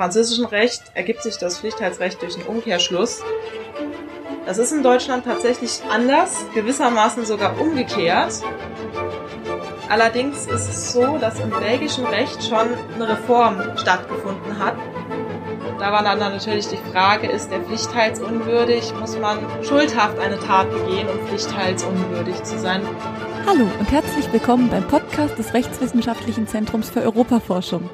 französischen Recht ergibt sich das Pflichtteilsrecht durch einen Umkehrschluss. Das ist in Deutschland tatsächlich anders, gewissermaßen sogar umgekehrt. Allerdings ist es so, dass im belgischen Recht schon eine Reform stattgefunden hat. Da war dann natürlich die Frage, ist der pflichtteilsunwürdig? Muss man schuldhaft eine Tat begehen, um pflichtteilsunwürdig zu sein? Hallo und herzlich willkommen beim Podcast des Rechtswissenschaftlichen Zentrums für Europaforschung.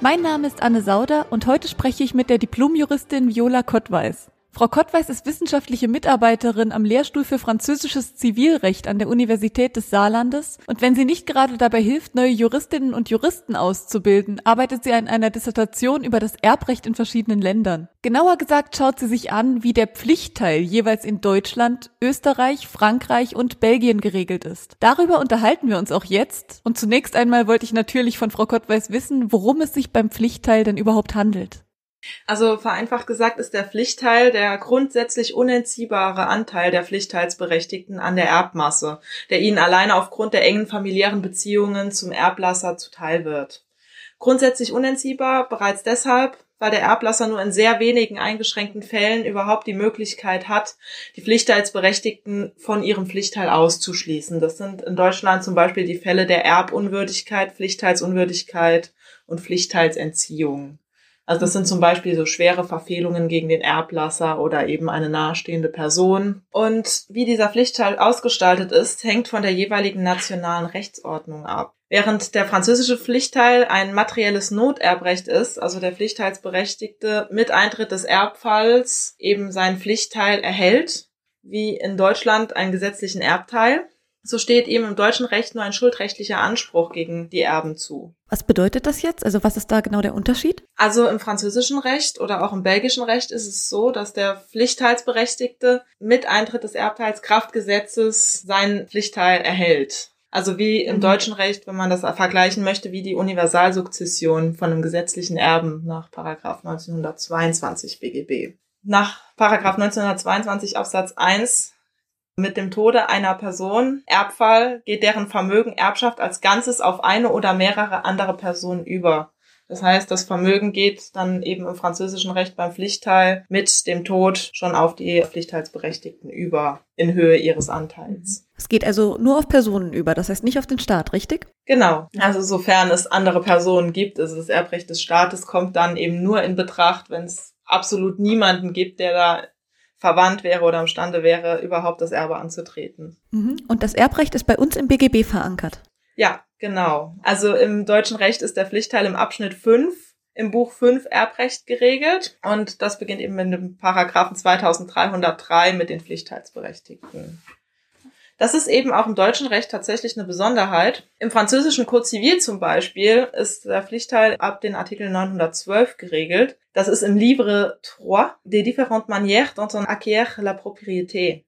Mein Name ist Anne Sauder und heute spreche ich mit der Diplomjuristin Viola Kottweis. Frau Kottweis ist wissenschaftliche Mitarbeiterin am Lehrstuhl für französisches Zivilrecht an der Universität des Saarlandes und wenn sie nicht gerade dabei hilft, neue Juristinnen und Juristen auszubilden, arbeitet sie an einer Dissertation über das Erbrecht in verschiedenen Ländern. Genauer gesagt schaut sie sich an, wie der Pflichtteil jeweils in Deutschland, Österreich, Frankreich und Belgien geregelt ist. Darüber unterhalten wir uns auch jetzt und zunächst einmal wollte ich natürlich von Frau Kottweis wissen, worum es sich beim Pflichtteil denn überhaupt handelt. Also vereinfacht gesagt ist der Pflichtteil der grundsätzlich unentziehbare Anteil der Pflichtteilsberechtigten an der Erbmasse, der ihnen alleine aufgrund der engen familiären Beziehungen zum Erblasser zuteil wird. Grundsätzlich unentziehbar bereits deshalb, weil der Erblasser nur in sehr wenigen eingeschränkten Fällen überhaupt die Möglichkeit hat, die Pflichtteilsberechtigten von ihrem Pflichtteil auszuschließen. Das sind in Deutschland zum Beispiel die Fälle der Erbunwürdigkeit, Pflichtteilsunwürdigkeit und Pflichtteilsentziehung. Also das sind zum Beispiel so schwere Verfehlungen gegen den Erblasser oder eben eine nahestehende Person. Und wie dieser Pflichtteil ausgestaltet ist, hängt von der jeweiligen nationalen Rechtsordnung ab. Während der französische Pflichtteil ein materielles Noterbrecht ist, also der Pflichtteilsberechtigte mit Eintritt des Erbfalls eben seinen Pflichtteil erhält, wie in Deutschland einen gesetzlichen Erbteil, so steht ihm im deutschen Recht nur ein schuldrechtlicher Anspruch gegen die Erben zu. Was bedeutet das jetzt? Also was ist da genau der Unterschied? Also im französischen Recht oder auch im belgischen Recht ist es so, dass der Pflichtteilsberechtigte mit Eintritt des Erbteils Kraftgesetzes seinen Pflichtteil erhält. Also wie im mhm. deutschen Recht, wenn man das vergleichen möchte, wie die Universalsukzession von einem gesetzlichen Erben nach Paragraph 1922 BGB. Nach Paragraph 1922 Absatz 1 mit dem Tode einer Person, Erbfall, geht deren Vermögen, Erbschaft als Ganzes auf eine oder mehrere andere Personen über. Das heißt, das Vermögen geht dann eben im französischen Recht beim Pflichtteil mit dem Tod schon auf die Pflichtteilsberechtigten über in Höhe ihres Anteils. Es geht also nur auf Personen über, das heißt nicht auf den Staat, richtig? Genau. Also sofern es andere Personen gibt, also das Erbrecht des Staates kommt dann eben nur in Betracht, wenn es absolut niemanden gibt, der da verwandt wäre oder imstande wäre, überhaupt das Erbe anzutreten. Mhm. Und das Erbrecht ist bei uns im BGB verankert. Ja, genau. Also im deutschen Recht ist der Pflichtteil im Abschnitt 5 im Buch 5 Erbrecht geregelt und das beginnt eben mit dem Paragraphen 2303 mit den Pflichtteilsberechtigten. Das ist eben auch im deutschen Recht tatsächlich eine Besonderheit. Im französischen Code Civil zum Beispiel ist der Pflichtteil ab den Artikel 912 geregelt. Das ist im Livre 3 des différentes manières dont on acquiert la propriété.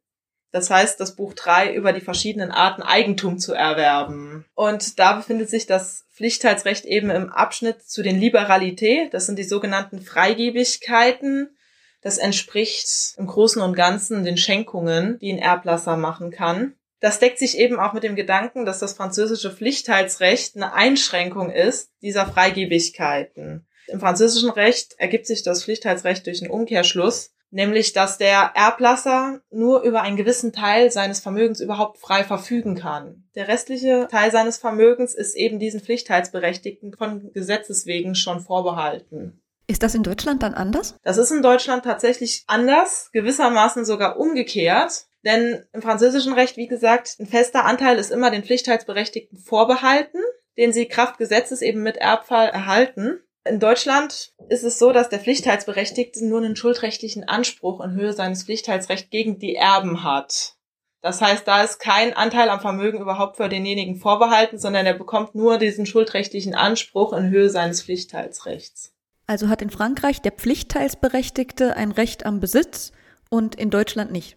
Das heißt, das Buch 3 über die verschiedenen Arten Eigentum zu erwerben. Und da befindet sich das Pflichtteilsrecht eben im Abschnitt zu den Liberalité. Das sind die sogenannten Freigebigkeiten. Das entspricht im Großen und Ganzen den Schenkungen, die ein Erblasser machen kann. Das deckt sich eben auch mit dem Gedanken, dass das französische Pflichtteilsrecht eine Einschränkung ist dieser Freigebigkeiten. Im französischen Recht ergibt sich das Pflichtteilsrecht durch einen Umkehrschluss, nämlich dass der Erblasser nur über einen gewissen Teil seines Vermögens überhaupt frei verfügen kann. Der restliche Teil seines Vermögens ist eben diesen Pflichtteilsberechtigten von Gesetzes wegen schon vorbehalten. Ist das in Deutschland dann anders? Das ist in Deutschland tatsächlich anders, gewissermaßen sogar umgekehrt. Denn im französischen Recht, wie gesagt, ein fester Anteil ist immer den Pflichtteilsberechtigten vorbehalten, den sie Kraft Gesetzes eben mit Erbfall erhalten. In Deutschland ist es so, dass der Pflichtteilsberechtigte nur einen schuldrechtlichen Anspruch in Höhe seines Pflichtteilsrechts gegen die Erben hat. Das heißt, da ist kein Anteil am Vermögen überhaupt für denjenigen vorbehalten, sondern er bekommt nur diesen schuldrechtlichen Anspruch in Höhe seines Pflichtteilsrechts. Also hat in Frankreich der Pflichtteilsberechtigte ein Recht am Besitz und in Deutschland nicht.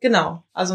Genau. Also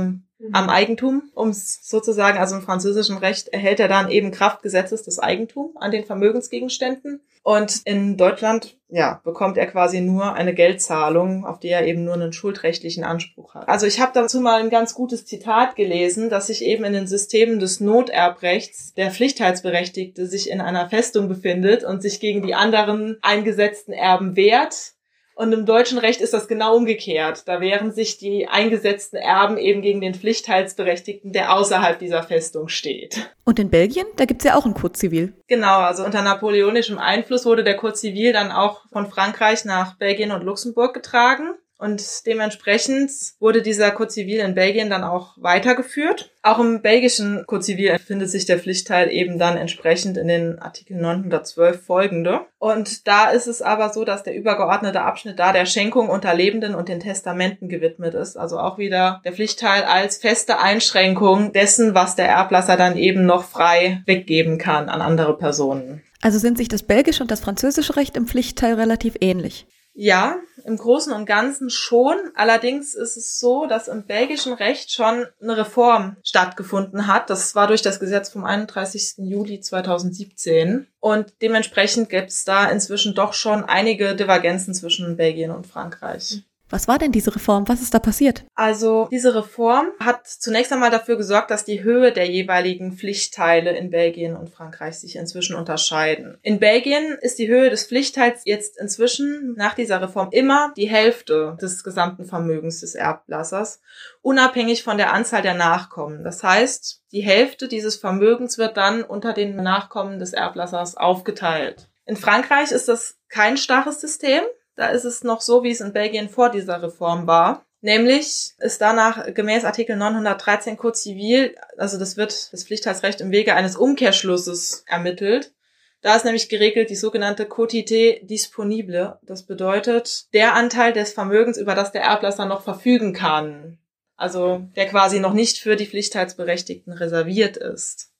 am Eigentum, um es sozusagen, also im französischen Recht erhält er dann eben Kraftgesetzes das Eigentum an den Vermögensgegenständen. Und in Deutschland, ja, bekommt er quasi nur eine Geldzahlung, auf die er eben nur einen schuldrechtlichen Anspruch hat. Also ich habe dazu mal ein ganz gutes Zitat gelesen, dass sich eben in den Systemen des Noterbrechts der Pflichtheitsberechtigte sich in einer Festung befindet und sich gegen die anderen eingesetzten Erben wehrt und im deutschen Recht ist das genau umgekehrt. Da wehren sich die eingesetzten Erben eben gegen den Pflichtteilsberechtigten, der außerhalb dieser Festung steht. Und in Belgien, da gibt's ja auch ein Code Zivil. Genau, also unter napoleonischem Einfluss wurde der Code Zivil dann auch von Frankreich nach Belgien und Luxemburg getragen. Und dementsprechend wurde dieser Code Zivil in Belgien dann auch weitergeführt. Auch im belgischen Code Zivil findet sich der Pflichtteil eben dann entsprechend in den Artikel 912 folgende. Und da ist es aber so, dass der übergeordnete Abschnitt da der Schenkung unter Lebenden und den Testamenten gewidmet ist. Also auch wieder der Pflichtteil als feste Einschränkung dessen, was der Erblasser dann eben noch frei weggeben kann an andere Personen. Also sind sich das belgische und das französische Recht im Pflichtteil relativ ähnlich. Ja, im Großen und Ganzen schon. Allerdings ist es so, dass im belgischen Recht schon eine Reform stattgefunden hat. Das war durch das Gesetz vom 31. Juli 2017. Und dementsprechend gibt es da inzwischen doch schon einige Divergenzen zwischen Belgien und Frankreich. Was war denn diese Reform? Was ist da passiert? Also diese Reform hat zunächst einmal dafür gesorgt, dass die Höhe der jeweiligen Pflichtteile in Belgien und Frankreich sich inzwischen unterscheiden. In Belgien ist die Höhe des Pflichtteils jetzt inzwischen nach dieser Reform immer die Hälfte des gesamten Vermögens des Erblassers, unabhängig von der Anzahl der Nachkommen. Das heißt, die Hälfte dieses Vermögens wird dann unter den Nachkommen des Erblassers aufgeteilt. In Frankreich ist das kein starres System. Da ist es noch so, wie es in Belgien vor dieser Reform war. Nämlich ist danach gemäß Artikel 913 Code Zivil, also das wird das Pflichtheitsrecht im Wege eines Umkehrschlusses ermittelt. Da ist nämlich geregelt die sogenannte Quotité disponible. Das bedeutet der Anteil des Vermögens, über das der Erblasser noch verfügen kann. Also der quasi noch nicht für die Pflichtheitsberechtigten reserviert ist.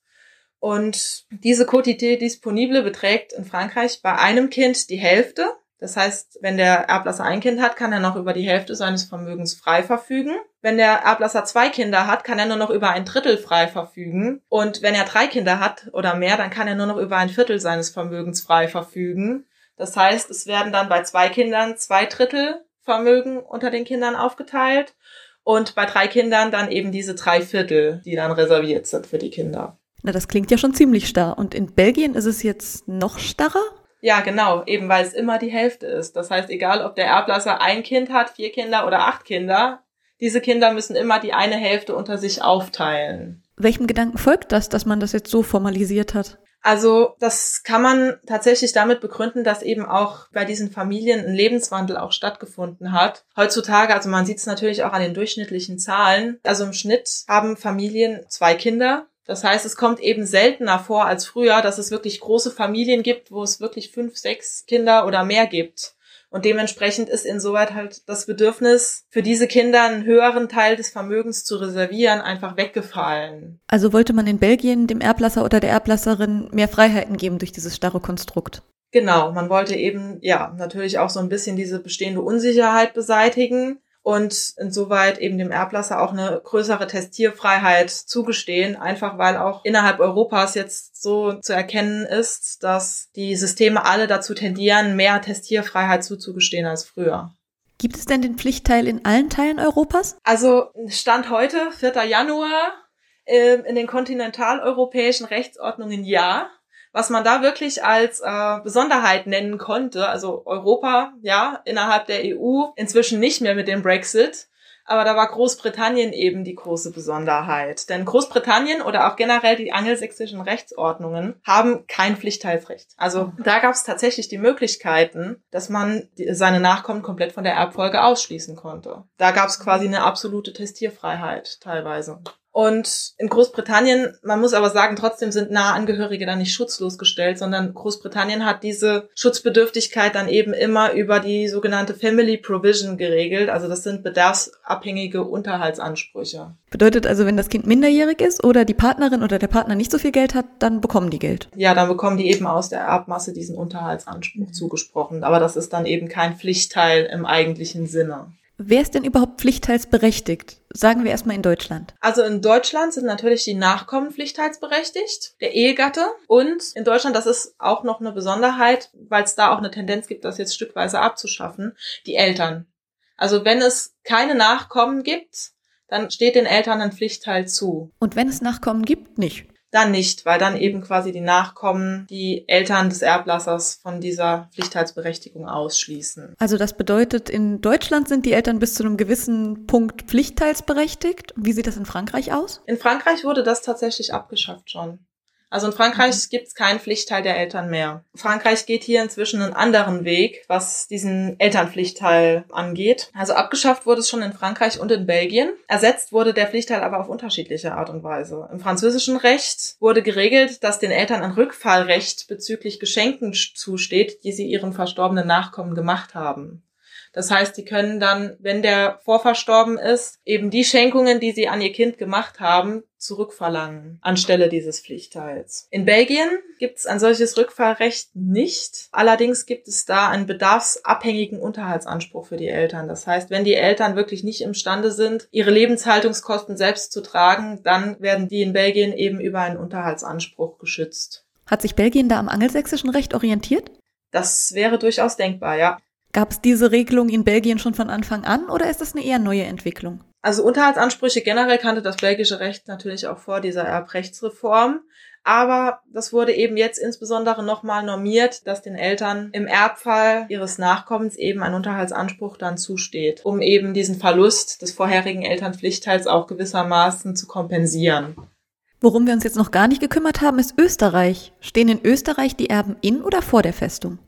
Und diese Quotité disponible beträgt in Frankreich bei einem Kind die Hälfte das heißt, wenn der Erblasser ein Kind hat, kann er noch über die Hälfte seines Vermögens frei verfügen. Wenn der Erblasser zwei Kinder hat, kann er nur noch über ein Drittel frei verfügen. Und wenn er drei Kinder hat oder mehr, dann kann er nur noch über ein Viertel seines Vermögens frei verfügen. Das heißt, es werden dann bei zwei Kindern zwei Drittel Vermögen unter den Kindern aufgeteilt und bei drei Kindern dann eben diese drei Viertel, die dann reserviert sind für die Kinder. Na, das klingt ja schon ziemlich starr. Und in Belgien ist es jetzt noch starrer? Ja, genau, eben weil es immer die Hälfte ist. Das heißt, egal ob der Erblasser ein Kind hat, vier Kinder oder acht Kinder, diese Kinder müssen immer die eine Hälfte unter sich aufteilen. Welchem Gedanken folgt das, dass man das jetzt so formalisiert hat? Also das kann man tatsächlich damit begründen, dass eben auch bei diesen Familien ein Lebenswandel auch stattgefunden hat. Heutzutage, also man sieht es natürlich auch an den durchschnittlichen Zahlen, also im Schnitt haben Familien zwei Kinder das heißt, es kommt eben seltener vor als früher, dass es wirklich große Familien gibt, wo es wirklich fünf, sechs Kinder oder mehr gibt. Und dementsprechend ist insoweit halt das Bedürfnis, für diese Kinder einen höheren Teil des Vermögens zu reservieren, einfach weggefallen. Also wollte man in Belgien dem Erblasser oder der Erblasserin mehr Freiheiten geben durch dieses starre Konstrukt. Genau, man wollte eben, ja, natürlich auch so ein bisschen diese bestehende Unsicherheit beseitigen und insoweit eben dem Erblasser auch eine größere Testierfreiheit zugestehen, einfach weil auch innerhalb Europas jetzt so zu erkennen ist, dass die Systeme alle dazu tendieren, mehr Testierfreiheit zuzugestehen als früher. Gibt es denn den Pflichtteil in allen Teilen Europas? Also Stand heute, 4. Januar, ähm, in den kontinentaleuropäischen Rechtsordnungen ja. Was man da wirklich als äh, Besonderheit nennen konnte, also Europa, ja, innerhalb der EU, inzwischen nicht mehr mit dem Brexit, aber da war Großbritannien eben die große Besonderheit. Denn Großbritannien oder auch generell die angelsächsischen Rechtsordnungen haben kein Pflichtteilsrecht. Also da gab es tatsächlich die Möglichkeiten, dass man seine Nachkommen komplett von der Erbfolge ausschließen konnte. Da gab es quasi eine absolute Testierfreiheit teilweise. Und in Großbritannien, man muss aber sagen, trotzdem sind nahe Angehörige dann nicht schutzlos gestellt, sondern Großbritannien hat diese Schutzbedürftigkeit dann eben immer über die sogenannte Family Provision geregelt. Also das sind bedarfsabhängige Unterhaltsansprüche. Bedeutet also, wenn das Kind minderjährig ist oder die Partnerin oder der Partner nicht so viel Geld hat, dann bekommen die Geld. Ja, dann bekommen die eben aus der Erbmasse diesen Unterhaltsanspruch mhm. zugesprochen. Aber das ist dann eben kein Pflichtteil im eigentlichen Sinne. Wer ist denn überhaupt pflichtteilsberechtigt? Sagen wir erstmal in Deutschland. Also in Deutschland sind natürlich die Nachkommen pflichtteilsberechtigt, der Ehegatte und in Deutschland, das ist auch noch eine Besonderheit, weil es da auch eine Tendenz gibt, das jetzt stückweise abzuschaffen, die Eltern. Also wenn es keine Nachkommen gibt, dann steht den Eltern ein Pflichtteil zu. Und wenn es Nachkommen gibt, nicht dann nicht, weil dann eben quasi die Nachkommen die Eltern des Erblassers von dieser Pflichtteilsberechtigung ausschließen. Also das bedeutet, in Deutschland sind die Eltern bis zu einem gewissen Punkt pflichtteilsberechtigt. Wie sieht das in Frankreich aus? In Frankreich wurde das tatsächlich abgeschafft schon. Also in Frankreich mhm. gibt es keinen Pflichtteil der Eltern mehr. Frankreich geht hier inzwischen einen anderen Weg, was diesen Elternpflichtteil angeht. Also abgeschafft wurde es schon in Frankreich und in Belgien. Ersetzt wurde der Pflichtteil aber auf unterschiedliche Art und Weise. Im französischen Recht wurde geregelt, dass den Eltern ein Rückfallrecht bezüglich Geschenken zusteht, die sie ihren verstorbenen Nachkommen gemacht haben. Das heißt, die können dann, wenn der vorverstorben ist, eben die Schenkungen, die sie an ihr Kind gemacht haben, zurückverlangen anstelle dieses Pflichtteils. In Belgien gibt es ein solches Rückfallrecht nicht. Allerdings gibt es da einen bedarfsabhängigen Unterhaltsanspruch für die Eltern. Das heißt, wenn die Eltern wirklich nicht imstande sind, ihre Lebenshaltungskosten selbst zu tragen, dann werden die in Belgien eben über einen Unterhaltsanspruch geschützt. Hat sich Belgien da am angelsächsischen Recht orientiert? Das wäre durchaus denkbar, ja. Gab es diese Regelung in Belgien schon von Anfang an oder ist das eine eher neue Entwicklung? Also Unterhaltsansprüche generell kannte das belgische Recht natürlich auch vor dieser Erbrechtsreform. Aber das wurde eben jetzt insbesondere nochmal normiert, dass den Eltern im Erbfall ihres Nachkommens eben ein Unterhaltsanspruch dann zusteht, um eben diesen Verlust des vorherigen Elternpflichtteils auch gewissermaßen zu kompensieren. Worum wir uns jetzt noch gar nicht gekümmert haben, ist Österreich. Stehen in Österreich die Erben in oder vor der Festung?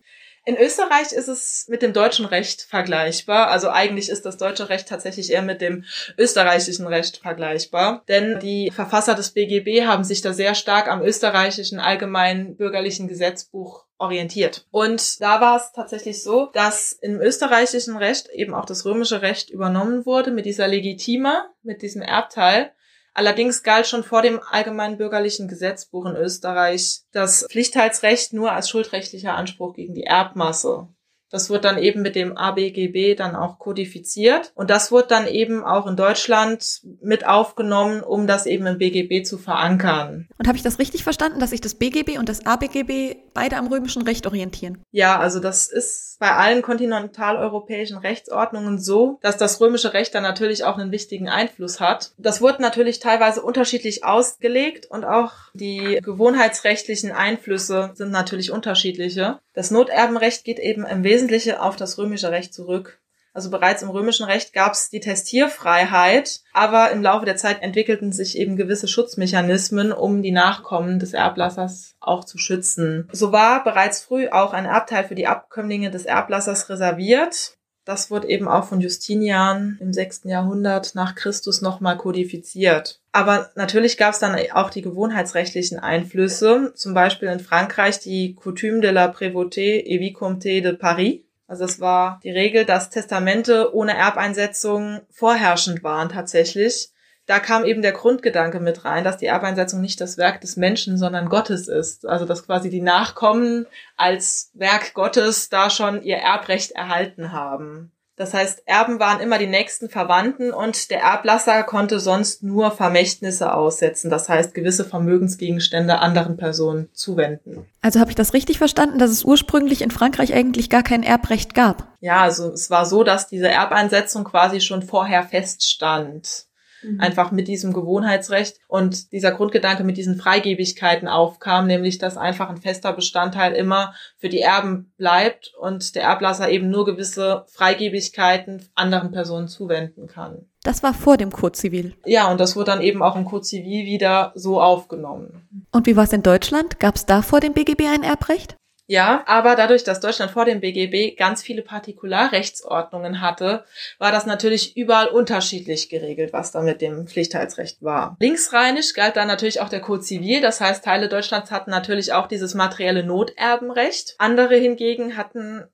In Österreich ist es mit dem deutschen Recht vergleichbar. Also eigentlich ist das deutsche Recht tatsächlich eher mit dem österreichischen Recht vergleichbar. Denn die Verfasser des BGB haben sich da sehr stark am österreichischen allgemeinen bürgerlichen Gesetzbuch orientiert. Und da war es tatsächlich so, dass im österreichischen Recht eben auch das römische Recht übernommen wurde mit dieser Legitima, mit diesem Erbteil. Allerdings galt schon vor dem allgemeinen bürgerlichen Gesetzbuch in Österreich das Pflichtheitsrecht nur als schuldrechtlicher Anspruch gegen die Erbmasse. Das wird dann eben mit dem ABGB dann auch kodifiziert. Und das wird dann eben auch in Deutschland mit aufgenommen, um das eben im BGB zu verankern. Und habe ich das richtig verstanden, dass sich das BGB und das ABGB beide am römischen Recht orientieren? Ja, also das ist bei allen kontinentaleuropäischen Rechtsordnungen so, dass das römische Recht dann natürlich auch einen wichtigen Einfluss hat. Das wird natürlich teilweise unterschiedlich ausgelegt und auch die gewohnheitsrechtlichen Einflüsse sind natürlich unterschiedliche. Das Noterbenrecht geht eben im Wesentlichen auf das römische Recht zurück. Also bereits im römischen Recht gab es die Testierfreiheit, aber im Laufe der Zeit entwickelten sich eben gewisse Schutzmechanismen, um die Nachkommen des Erblassers auch zu schützen. So war bereits früh auch ein Erbteil für die Abkömmlinge des Erblassers reserviert. Das wurde eben auch von Justinian im 6. Jahrhundert nach Christus nochmal kodifiziert. Aber natürlich gab es dann auch die gewohnheitsrechtlichen Einflüsse, zum Beispiel in Frankreich die Coutume de la Prévôté et Vicomté de Paris. Also es war die Regel, dass Testamente ohne Erbeinsetzung vorherrschend waren tatsächlich da kam eben der Grundgedanke mit rein, dass die Erbeinsetzung nicht das Werk des Menschen, sondern Gottes ist. Also dass quasi die Nachkommen als Werk Gottes da schon ihr Erbrecht erhalten haben. Das heißt, Erben waren immer die nächsten Verwandten und der Erblasser konnte sonst nur Vermächtnisse aussetzen, das heißt gewisse Vermögensgegenstände anderen Personen zuwenden. Also habe ich das richtig verstanden, dass es ursprünglich in Frankreich eigentlich gar kein Erbrecht gab? Ja, also es war so, dass diese Erbeinsetzung quasi schon vorher feststand mhm. einfach mit diesem Gewohnheitsrecht und dieser Grundgedanke mit diesen Freigebigkeiten aufkam, nämlich dass einfach ein fester Bestandteil immer für die Erben bleibt und der Erblasser eben nur gewisse Freigebigkeiten anderen Personen zuwenden kann. Das war vor dem Code Zivil. Ja, und das wurde dann eben auch im Code Zivil wieder so aufgenommen. Und wie war es in Deutschland? Gab es da vor dem BGB ein Erbrecht? Ja, aber dadurch, dass Deutschland vor dem BGB ganz viele Partikularrechtsordnungen hatte, war das natürlich überall unterschiedlich geregelt, was da mit dem Pflichtheitsrecht war. Linksrheinisch galt dann natürlich auch der Code Zivil, das heißt, Teile Deutschlands hatten natürlich auch dieses materielle Noterbenrecht. Andere hingegen hatten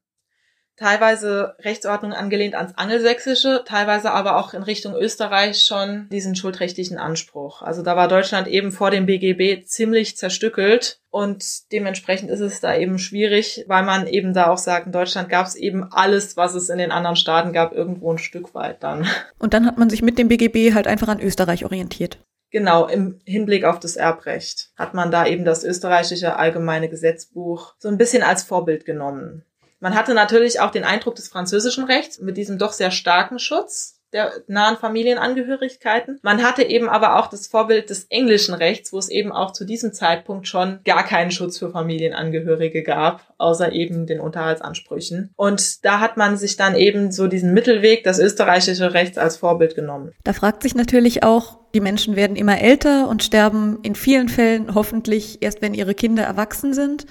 teilweise Rechtsordnung angelehnt ans Angelsächsische, teilweise aber auch in Richtung Österreich schon diesen schuldrechtlichen Anspruch. Also da war Deutschland eben vor dem BGB ziemlich zerstückelt und dementsprechend ist es da eben schwierig, weil man eben da auch sagt, in Deutschland gab es eben alles, was es in den anderen Staaten gab, irgendwo ein Stück weit dann. Und dann hat man sich mit dem BGB halt einfach an Österreich orientiert. Genau, im Hinblick auf das Erbrecht hat man da eben das österreichische allgemeine Gesetzbuch so ein bisschen als Vorbild genommen. Man hatte natürlich auch den Eindruck des französischen Rechts mit diesem doch sehr starken Schutz der nahen Familienangehörigkeiten. Man hatte eben aber auch das Vorbild des englischen Rechts, wo es eben auch zu diesem Zeitpunkt schon gar keinen Schutz für Familienangehörige gab, außer eben den Unterhaltsansprüchen. Und da hat man sich dann eben so diesen Mittelweg des österreichischen Rechts als Vorbild genommen. Da fragt sich natürlich auch, die Menschen werden immer älter und sterben in vielen Fällen hoffentlich erst, wenn ihre Kinder erwachsen sind.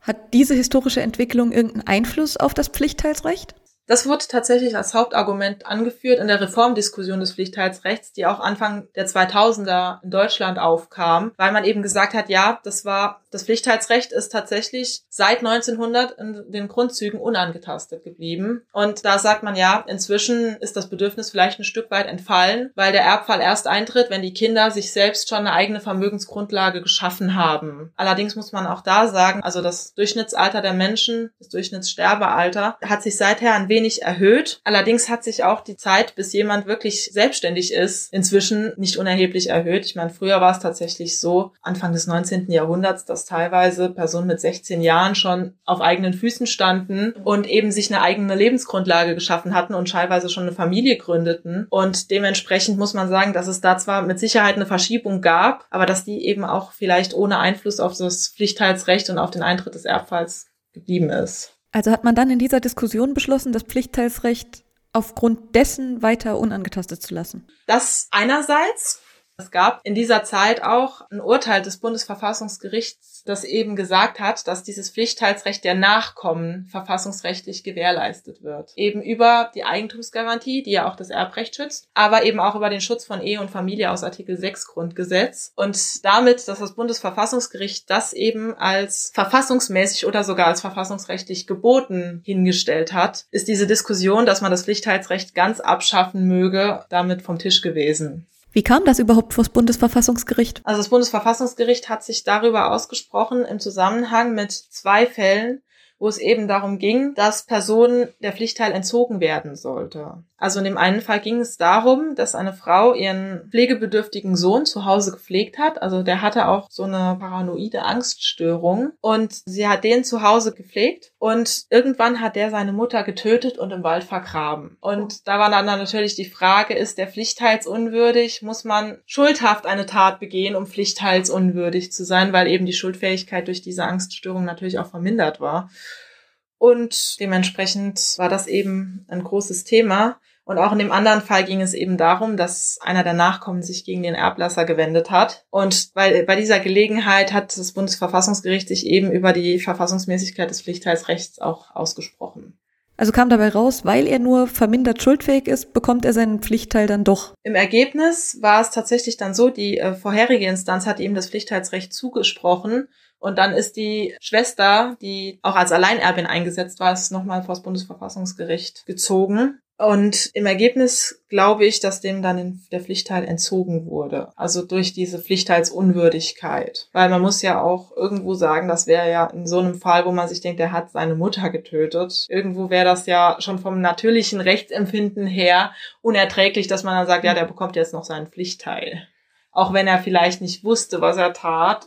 Hat diese historische Entwicklung irgendeinen Einfluss auf das Pflichtteilsrecht? Das wurde tatsächlich als Hauptargument angeführt in der Reformdiskussion des Pflichtteilsrechts, die auch Anfang der 2000er in Deutschland aufkam, weil man eben gesagt hat, ja, das war, das Pflichtteilsrecht ist tatsächlich seit 1900 in den Grundzügen unangetastet geblieben. Und da sagt man ja, inzwischen ist das Bedürfnis vielleicht ein Stück weit entfallen, weil der Erbfall erst eintritt, wenn die Kinder sich selbst schon eine eigene Vermögensgrundlage geschaffen haben. Allerdings muss man auch da sagen, also das Durchschnittsalter der Menschen, das Durchschnittssterbealter, hat sich seither ein wenig wenig erhöht. Allerdings hat sich auch die Zeit, bis jemand wirklich selbstständig ist, inzwischen nicht unerheblich erhöht. Ich meine, früher war es tatsächlich so, Anfang des 19. Jahrhunderts, dass teilweise Personen mit 16 Jahren schon auf eigenen Füßen standen und eben sich eine eigene Lebensgrundlage geschaffen hatten und teilweise schon eine Familie gründeten. Und dementsprechend muss man sagen, dass es da zwar mit Sicherheit eine Verschiebung gab, aber dass die eben auch vielleicht ohne Einfluss auf das Pflichtteilsrecht und auf den Eintritt des Erbfalls geblieben ist. Also hat man dann in dieser Diskussion beschlossen, das Pflichtteilsrecht aufgrund dessen weiter unangetastet zu lassen? Das einerseits. Es gab in dieser Zeit auch ein Urteil des Bundesverfassungsgerichts, das eben gesagt hat, dass dieses Pflichtteilsrecht der Nachkommen verfassungsrechtlich gewährleistet wird. Eben über die Eigentumsgarantie, die ja auch das Erbrecht schützt, aber eben auch über den Schutz von Ehe und Familie aus Artikel 6 Grundgesetz. Und damit, dass das Bundesverfassungsgericht das eben als verfassungsmäßig oder sogar als verfassungsrechtlich geboten hingestellt hat, ist diese Diskussion, dass man das Pflichtteilsrecht ganz abschaffen möge, damit vom Tisch gewesen. Wie kam das überhaupt vor das Bundesverfassungsgericht? Also das Bundesverfassungsgericht hat sich darüber ausgesprochen im Zusammenhang mit zwei Fällen, wo es eben darum ging, dass Personen der Pflichtteil entzogen werden sollte. Also in dem einen Fall ging es darum, dass eine Frau ihren pflegebedürftigen Sohn zu Hause gepflegt hat. Also der hatte auch so eine paranoide Angststörung und sie hat den zu Hause gepflegt und irgendwann hat der seine Mutter getötet und im Wald vergraben. Und da war dann natürlich die Frage, ist der pflichtteilsunwürdig? Muss man schuldhaft eine Tat begehen, um pflichtteilsunwürdig zu sein, weil eben die Schuldfähigkeit durch diese Angststörung natürlich auch vermindert war. Und dementsprechend war das eben ein großes Thema. Und auch in dem anderen Fall ging es eben darum, dass einer der Nachkommen sich gegen den Erblasser gewendet hat. Und bei, bei dieser Gelegenheit hat das Bundesverfassungsgericht sich eben über die Verfassungsmäßigkeit des Pflichtteilsrechts auch ausgesprochen. Also kam dabei raus, weil er nur vermindert schuldfähig ist, bekommt er seinen Pflichtteil dann doch. Im Ergebnis war es tatsächlich dann so, die äh, vorherige Instanz hat ihm das Pflichtteilsrecht zugesprochen und dann ist die Schwester, die auch als Alleinerbin eingesetzt war, ist nochmal vor das Bundesverfassungsgericht gezogen. Und im Ergebnis glaube ich, dass dem dann der Pflichtteil entzogen wurde. Also durch diese Pflichtteilsunwürdigkeit. Weil man muss ja auch irgendwo sagen, das wäre ja in so einem Fall, wo man sich denkt, der hat seine Mutter getötet. Irgendwo wäre das ja schon vom natürlichen Rechtsempfinden her unerträglich, dass man dann sagt, ja, der bekommt jetzt noch seinen Pflichtteil. Auch wenn er vielleicht nicht wusste, was er tat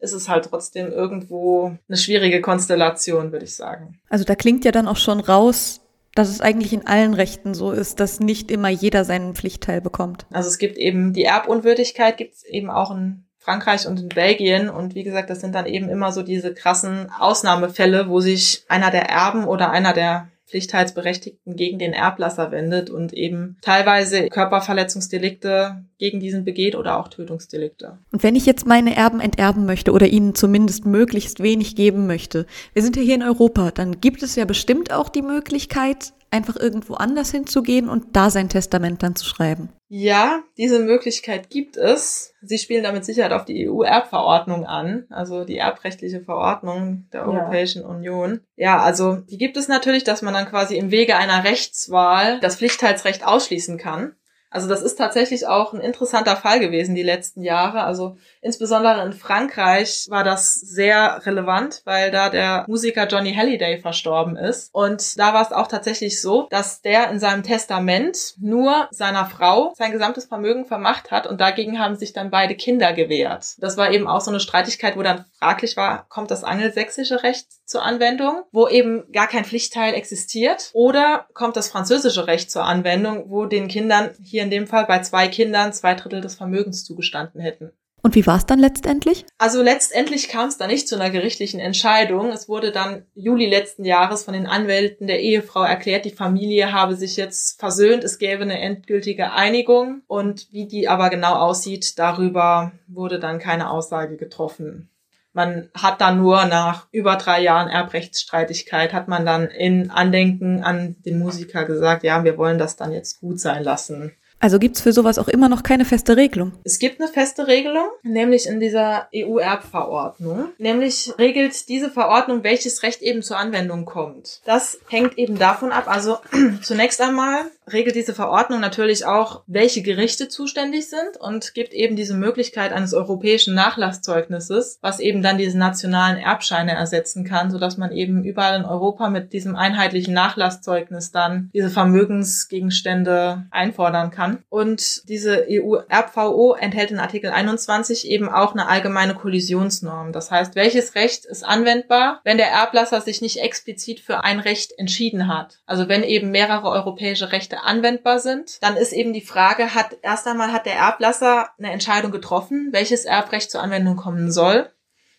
ist es halt trotzdem irgendwo eine schwierige Konstellation, würde ich sagen. Also da klingt ja dann auch schon raus, dass es eigentlich in allen Rechten so ist, dass nicht immer jeder seinen Pflichtteil bekommt. Also es gibt eben die Erbunwürdigkeit, gibt es eben auch in Frankreich und in Belgien. Und wie gesagt, das sind dann eben immer so diese krassen Ausnahmefälle, wo sich einer der Erben oder einer der Pflichtteilsberechtigten gegen den Erblasser wendet und eben teilweise Körperverletzungsdelikte gegen diesen begeht oder auch Tötungsdelikte. Und wenn ich jetzt meine Erben enterben möchte oder ihnen zumindest möglichst wenig geben möchte, wir sind ja hier in Europa, dann gibt es ja bestimmt auch die Möglichkeit, einfach irgendwo anders hinzugehen und da sein Testament dann zu schreiben? Ja, diese Möglichkeit gibt es. Sie spielen damit Sicherheit auf die EU-Erbverordnung an, also die erbrechtliche Verordnung der Europäischen ja. Union. Ja, also die gibt es natürlich, dass man dann quasi im Wege einer Rechtswahl das Pflichtteilsrecht ausschließen kann. Also das ist tatsächlich auch ein interessanter Fall gewesen die letzten Jahre. Also insbesondere in Frankreich war das sehr relevant, weil da der Musiker Johnny Halliday verstorben ist. Und da war es auch tatsächlich so, dass der in seinem Testament nur seiner Frau sein gesamtes Vermögen vermacht hat und dagegen haben sich dann beide Kinder gewehrt. Das war eben auch so eine Streitigkeit, wo dann fraglich war, kommt das angelsächsische Recht zur Anwendung, wo eben gar kein Pflichtteil existiert, oder kommt das französische Recht zur Anwendung, wo den Kindern hier hier in dem Fall bei zwei Kindern zwei Drittel des Vermögens zugestanden hätten. Und wie war es dann letztendlich? Also letztendlich kam es da nicht zu einer gerichtlichen Entscheidung. Es wurde dann Juli letzten Jahres von den Anwälten der Ehefrau erklärt, die Familie habe sich jetzt versöhnt, es gäbe eine endgültige Einigung. Und wie die aber genau aussieht, darüber wurde dann keine Aussage getroffen. Man hat dann nur nach über drei Jahren Erbrechtsstreitigkeit, hat man dann in Andenken an den Musiker gesagt, ja, wir wollen das dann jetzt gut sein lassen. Also gibt's für sowas auch immer noch keine feste Regelung? Es gibt eine feste Regelung, nämlich in dieser EU-Erbverordnung. Nämlich regelt diese Verordnung, welches Recht eben zur Anwendung kommt. Das hängt eben davon ab, also zunächst einmal regelt diese Verordnung natürlich auch, welche Gerichte zuständig sind und gibt eben diese Möglichkeit eines europäischen Nachlasszeugnisses, was eben dann diese nationalen Erbscheine ersetzen kann, sodass man eben überall in Europa mit diesem einheitlichen Nachlasszeugnis dann diese Vermögensgegenstände einfordern kann. Und diese EU-RVO enthält in Artikel 21 eben auch eine allgemeine Kollisionsnorm. Das heißt, welches Recht ist anwendbar, wenn der Erblasser sich nicht explizit für ein Recht entschieden hat? Also wenn eben mehrere europäische Rechte anwendbar sind. Dann ist eben die Frage, hat erst einmal hat der Erblasser eine Entscheidung getroffen, welches Erbrecht zur Anwendung kommen soll.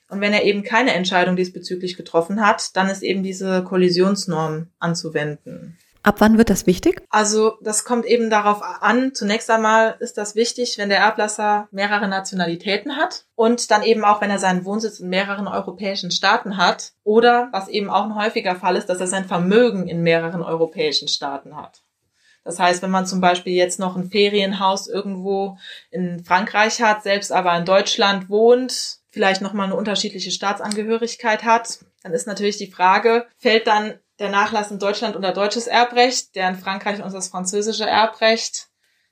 Und wenn er eben keine Entscheidung diesbezüglich getroffen hat, dann ist eben diese Kollisionsnorm anzuwenden. Ab wann wird das wichtig? Also das kommt eben darauf an. Zunächst einmal ist das wichtig, wenn der Erblasser mehrere Nationalitäten hat und dann eben auch, wenn er seinen Wohnsitz in mehreren europäischen Staaten hat oder was eben auch ein häufiger Fall ist, dass er sein Vermögen in mehreren europäischen Staaten hat. Das heißt, wenn man zum Beispiel jetzt noch ein Ferienhaus irgendwo in Frankreich hat, selbst aber in Deutschland wohnt, vielleicht nochmal eine unterschiedliche Staatsangehörigkeit hat, dann ist natürlich die Frage, fällt dann der Nachlass in Deutschland unter deutsches Erbrecht, der in Frankreich unter das französische Erbrecht?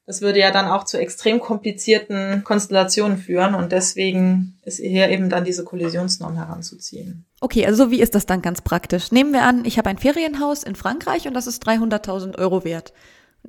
Das würde ja dann auch zu extrem komplizierten Konstellationen führen und deswegen ist hier eben dann diese Kollisionsnorm heranzuziehen. Okay, also wie ist das dann ganz praktisch? Nehmen wir an, ich habe ein Ferienhaus in Frankreich und das ist 300.000 Euro wert.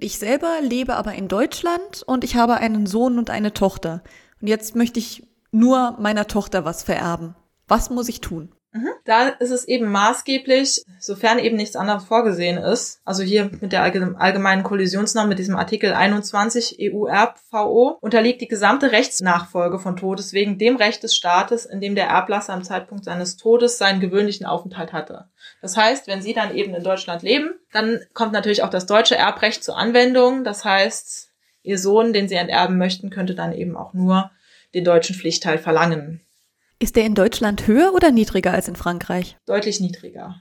Ich selber lebe aber in Deutschland und ich habe einen Sohn und eine Tochter. Und jetzt möchte ich nur meiner Tochter was vererben. Was muss ich tun? Mhm. Da ist es eben maßgeblich, sofern eben nichts anderes vorgesehen ist, also hier mit der allgemeinen Kollisionsnorm, mit diesem Artikel 21 EU-RVO, unterliegt die gesamte Rechtsnachfolge von Todes wegen dem Recht des Staates, in dem der Erblasser am Zeitpunkt seines Todes seinen gewöhnlichen Aufenthalt hatte. Das heißt, wenn Sie dann eben in Deutschland leben, dann kommt natürlich auch das deutsche Erbrecht zur Anwendung. Das heißt, Ihr Sohn, den Sie enterben möchten, könnte dann eben auch nur den deutschen Pflichtteil verlangen. Ist der in Deutschland höher oder niedriger als in Frankreich? Deutlich niedriger.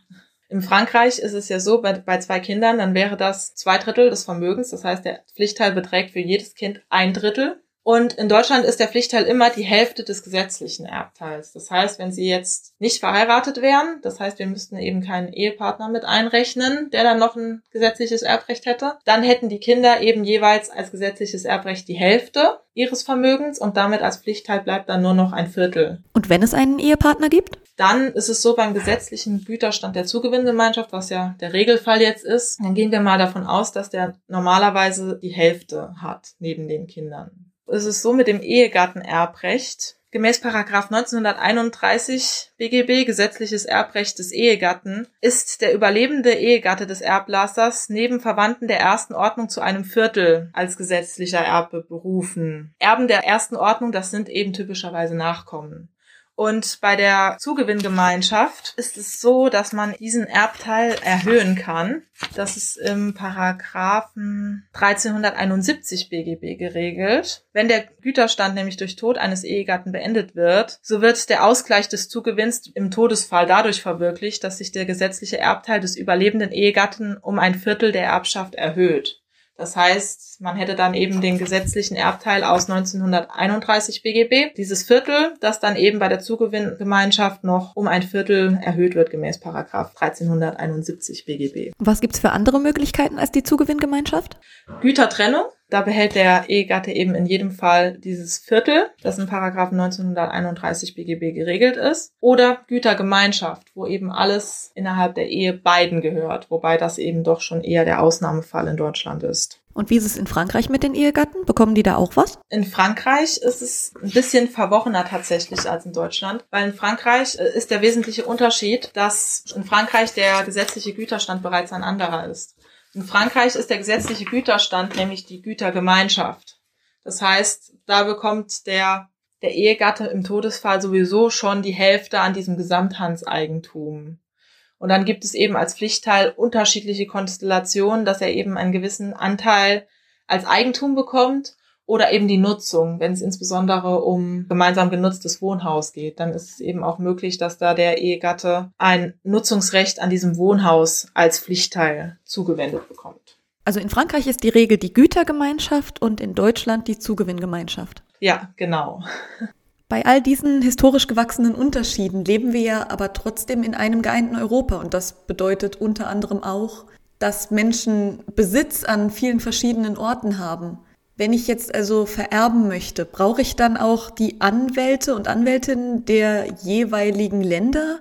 In Frankreich ist es ja so, bei, bei zwei Kindern, dann wäre das zwei Drittel des Vermögens. Das heißt, der Pflichtteil beträgt für jedes Kind ein Drittel. Und in Deutschland ist der Pflichtteil immer die Hälfte des gesetzlichen Erbteils. Das heißt, wenn sie jetzt nicht verheiratet wären, das heißt, wir müssten eben keinen Ehepartner mit einrechnen, der dann noch ein gesetzliches Erbrecht hätte, dann hätten die Kinder eben jeweils als gesetzliches Erbrecht die Hälfte ihres Vermögens und damit als Pflichtteil bleibt dann nur noch ein Viertel. Und wenn es einen Ehepartner gibt? Dann ist es so beim gesetzlichen Güterstand der Zugewinngemeinschaft, was ja der Regelfall jetzt ist, dann gehen wir mal davon aus, dass der normalerweise die Hälfte hat neben den Kindern ist es so mit dem Ehegattenerbrecht. Gemäß Paragraph 1931 BGB Gesetzliches Erbrecht des Ehegatten ist der überlebende Ehegatte des Erblassers neben Verwandten der ersten Ordnung zu einem Viertel als gesetzlicher Erbe berufen. Erben der ersten Ordnung, das sind eben typischerweise Nachkommen. Und bei der Zugewinngemeinschaft ist es so, dass man diesen Erbteil erhöhen kann. Das ist im Paragraphen 1371 BGB geregelt. Wenn der Güterstand nämlich durch Tod eines Ehegatten beendet wird, so wird der Ausgleich des Zugewinns im Todesfall dadurch verwirklicht, dass sich der gesetzliche Erbteil des überlebenden Ehegatten um ein Viertel der Erbschaft erhöht. Das heißt, man hätte dann eben den gesetzlichen Erbteil aus 1931 BGB, dieses Viertel, das dann eben bei der Zugewinngemeinschaft noch um ein Viertel erhöht wird gemäß Paragraph 1371 BGB. Was gibt's für andere Möglichkeiten als die Zugewinngemeinschaft? Gütertrennung. Da behält der Ehegatte eben in jedem Fall dieses Viertel, das in Paragraph 1931 BGB geregelt ist. Oder Gütergemeinschaft, wo eben alles innerhalb der Ehe beiden gehört, wobei das eben doch schon eher der Ausnahmefall in Deutschland ist. Und wie ist es in Frankreich mit den Ehegatten? Bekommen die da auch was? In Frankreich ist es ein bisschen verworrener tatsächlich als in Deutschland, weil in Frankreich äh, ist der wesentliche Unterschied, dass in Frankreich der gesetzliche Güterstand bereits ein anderer ist. In Frankreich ist der gesetzliche Güterstand nämlich die Gütergemeinschaft. Das heißt, da bekommt der, der Ehegatte im Todesfall sowieso schon die Hälfte an diesem Gesamthandseigentum. Und dann gibt es eben als Pflichtteil unterschiedliche Konstellationen, dass er eben einen gewissen Anteil als Eigentum bekommt oder eben die Nutzung, wenn es insbesondere um gemeinsam genutztes Wohnhaus geht, dann ist es eben auch möglich, dass da der Ehegatte ein Nutzungsrecht an diesem Wohnhaus als Pflichtteil zugewendet bekommt. Also in Frankreich ist die Regel die Gütergemeinschaft und in Deutschland die Zugewinngemeinschaft. Ja, genau. Bei all diesen historisch gewachsenen Unterschieden leben wir ja aber trotzdem in einem geeinten Europa und das bedeutet unter anderem auch, dass Menschen Besitz an vielen verschiedenen Orten haben. Wenn ich jetzt also vererben möchte, brauche ich dann auch die Anwälte und Anwältinnen der jeweiligen Länder?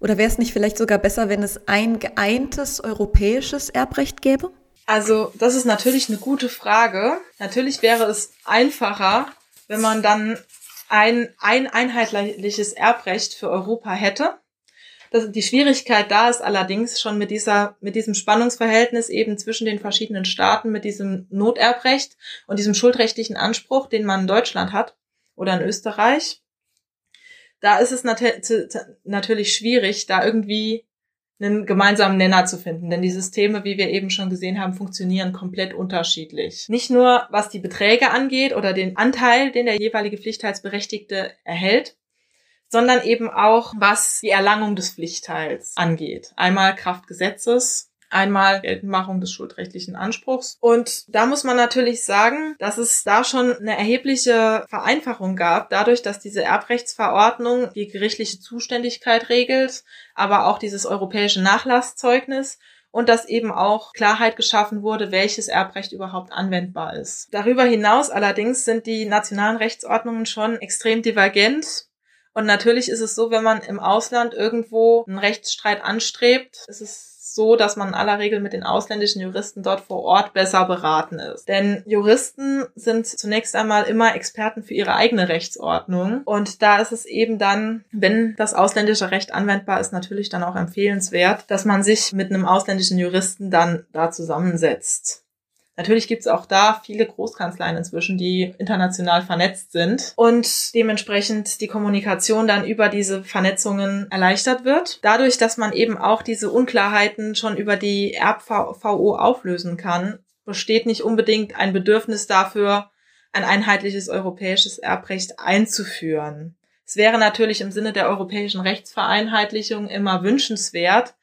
Oder wäre es nicht vielleicht sogar besser, wenn es ein geeintes europäisches Erbrecht gäbe? Also, das ist natürlich eine gute Frage. Natürlich wäre es einfacher, wenn man dann ein, ein einheitliches Erbrecht für Europa hätte. Das, die Schwierigkeit da ist allerdings schon mit dieser, mit diesem Spannungsverhältnis eben zwischen den verschiedenen Staaten, mit diesem Noterbrecht und diesem schuldrechtlichen Anspruch, den man in Deutschland hat oder in Österreich. Da ist es nat natürlich schwierig, da irgendwie einen gemeinsamen Nenner zu finden. Denn die Systeme, wie wir eben schon gesehen haben, funktionieren komplett unterschiedlich. Nicht nur was die Beträge angeht oder den Anteil, den der jeweilige Pflichtteilsberechtigte erhält, sondern eben auch was die Erlangung des Pflichtteils angeht. Einmal Kraft Gesetzes, einmal Geltendmachung des schuldrechtlichen Anspruchs. Und da muss man natürlich sagen, dass es da schon eine erhebliche Vereinfachung gab, dadurch, dass diese Erbrechtsverordnung die gerichtliche Zuständigkeit regelt, aber auch dieses europäische Nachlasszeugnis und dass eben auch Klarheit geschaffen wurde, welches Erbrecht überhaupt anwendbar ist. Darüber hinaus allerdings sind die nationalen Rechtsordnungen schon extrem divergent und natürlich ist es so, wenn man im Ausland irgendwo einen Rechtsstreit anstrebt, ist es so, dass man in aller Regel mit den ausländischen Juristen dort vor Ort besser beraten ist. Denn Juristen sind zunächst einmal immer Experten für ihre eigene Rechtsordnung. Und da ist es eben dann, wenn das ausländische Recht anwendbar ist, natürlich dann auch empfehlenswert, dass man sich mit einem ausländischen Juristen dann da zusammensetzt. Natürlich gibt es auch da viele Großkanzleien inzwischen, die international vernetzt sind und dementsprechend die Kommunikation dann über diese Vernetzungen erleichtert wird. Dadurch, dass man eben auch diese Unklarheiten schon über die RVO auflösen kann, besteht nicht unbedingt ein Bedürfnis dafür, ein einheitliches europäisches Erbrecht einzuführen. Es wäre natürlich im Sinne der europäischen Rechtsvereinheitlichung immer wünschenswert,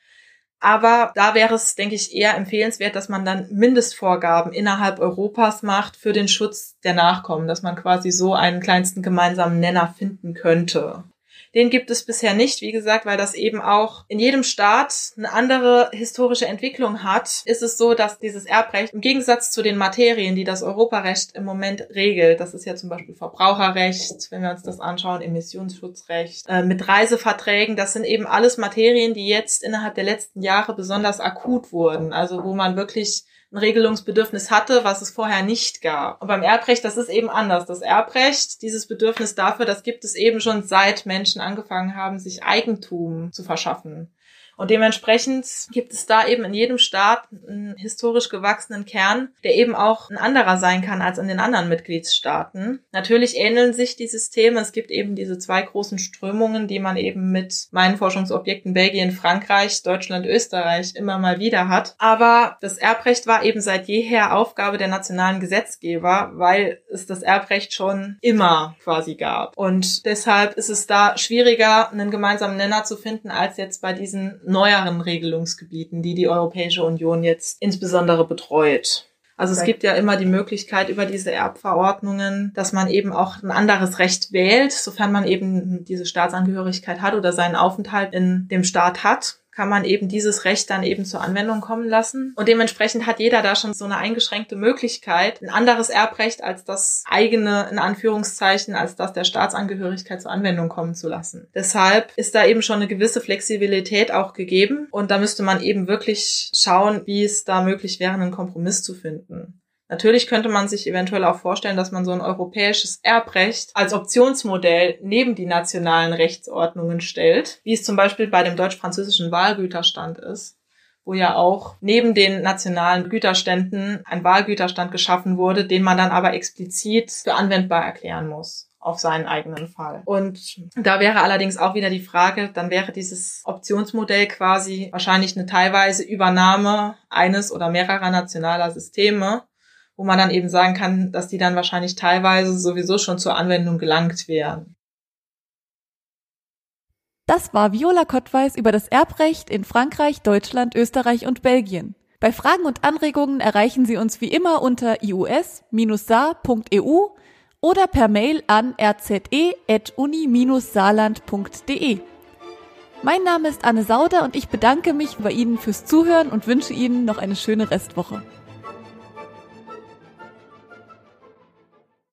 aber da wäre es, denke ich, eher empfehlenswert, dass man dann Mindestvorgaben innerhalb Europas macht für den Schutz der Nachkommen, dass man quasi so einen kleinsten gemeinsamen Nenner finden könnte. Den gibt es bisher nicht, wie gesagt, weil das eben auch in jedem Staat eine andere historische Entwicklung hat. Ist es so, dass dieses Erbrecht im Gegensatz zu den Materien, die das Europarecht im Moment regelt, das ist ja zum Beispiel Verbraucherrecht, wenn wir uns das anschauen, Emissionsschutzrecht, äh, mit Reiseverträgen, das sind eben alles Materien, die jetzt innerhalb der letzten Jahre besonders akut wurden. Also wo man wirklich ein Regelungsbedürfnis hatte, was es vorher nicht gab. Und beim Erbrecht, das ist eben anders. Das Erbrecht, dieses Bedürfnis dafür, das gibt es eben schon seit Menschen angefangen haben, sich Eigentum zu verschaffen. Und dementsprechend gibt es da eben in jedem Staat einen historisch gewachsenen Kern, der eben auch ein anderer sein kann als in den anderen Mitgliedstaaten. Natürlich ähneln sich die Systeme. Es gibt eben diese zwei großen Strömungen, die man eben mit meinen Forschungsobjekten Belgien, Frankreich, Deutschland, Österreich immer mal wieder hat. Aber das Erbrecht war eben seit jeher Aufgabe der nationalen Gesetzgeber, weil es das Erbrecht schon immer quasi gab. Und deshalb ist es da schwieriger, einen gemeinsamen Nenner zu finden, als jetzt bei diesen neueren Regelungsgebieten, die die Europäische Union jetzt insbesondere betreut. Also es gibt ja immer die Möglichkeit über diese Erbverordnungen, dass man eben auch ein anderes Recht wählt, sofern man eben diese Staatsangehörigkeit hat oder seinen Aufenthalt in dem Staat hat kann man eben dieses Recht dann eben zur Anwendung kommen lassen. Und dementsprechend hat jeder da schon so eine eingeschränkte Möglichkeit, ein anderes Erbrecht als das eigene, in Anführungszeichen, als das der Staatsangehörigkeit zur Anwendung kommen zu lassen. Deshalb ist da eben schon eine gewisse Flexibilität auch gegeben. Und da müsste man eben wirklich schauen, wie es da möglich wäre, einen Kompromiss zu finden. Natürlich könnte man sich eventuell auch vorstellen, dass man so ein europäisches Erbrecht als Optionsmodell neben die nationalen Rechtsordnungen stellt, wie es zum Beispiel bei dem deutsch-französischen Wahlgüterstand ist wo ja auch neben den nationalen Güterständen ein Wahlgüterstand geschaffen wurde, den man dann aber explizit für anwendbar erklären muss auf seinen eigenen Fall. Und da wäre allerdings auch wieder die Frage, dann wäre dieses Optionsmodell quasi wahrscheinlich eine teilweise Übernahme eines oder mehrerer nationaler Systeme wo man dann eben sagen kann, dass die dann wahrscheinlich teilweise sowieso schon zur Anwendung gelangt wären. Das war Viola Kottweis über das Erbrecht in Frankreich, Deutschland, Österreich und Belgien. Bei Fragen und Anregungen erreichen Sie uns wie immer unter ius-sa.eu oder per Mail an rze.uni-saarland.de. Mein Name ist Anne Sauder und ich bedanke mich bei Ihnen fürs Zuhören und wünsche Ihnen noch eine schöne Restwoche.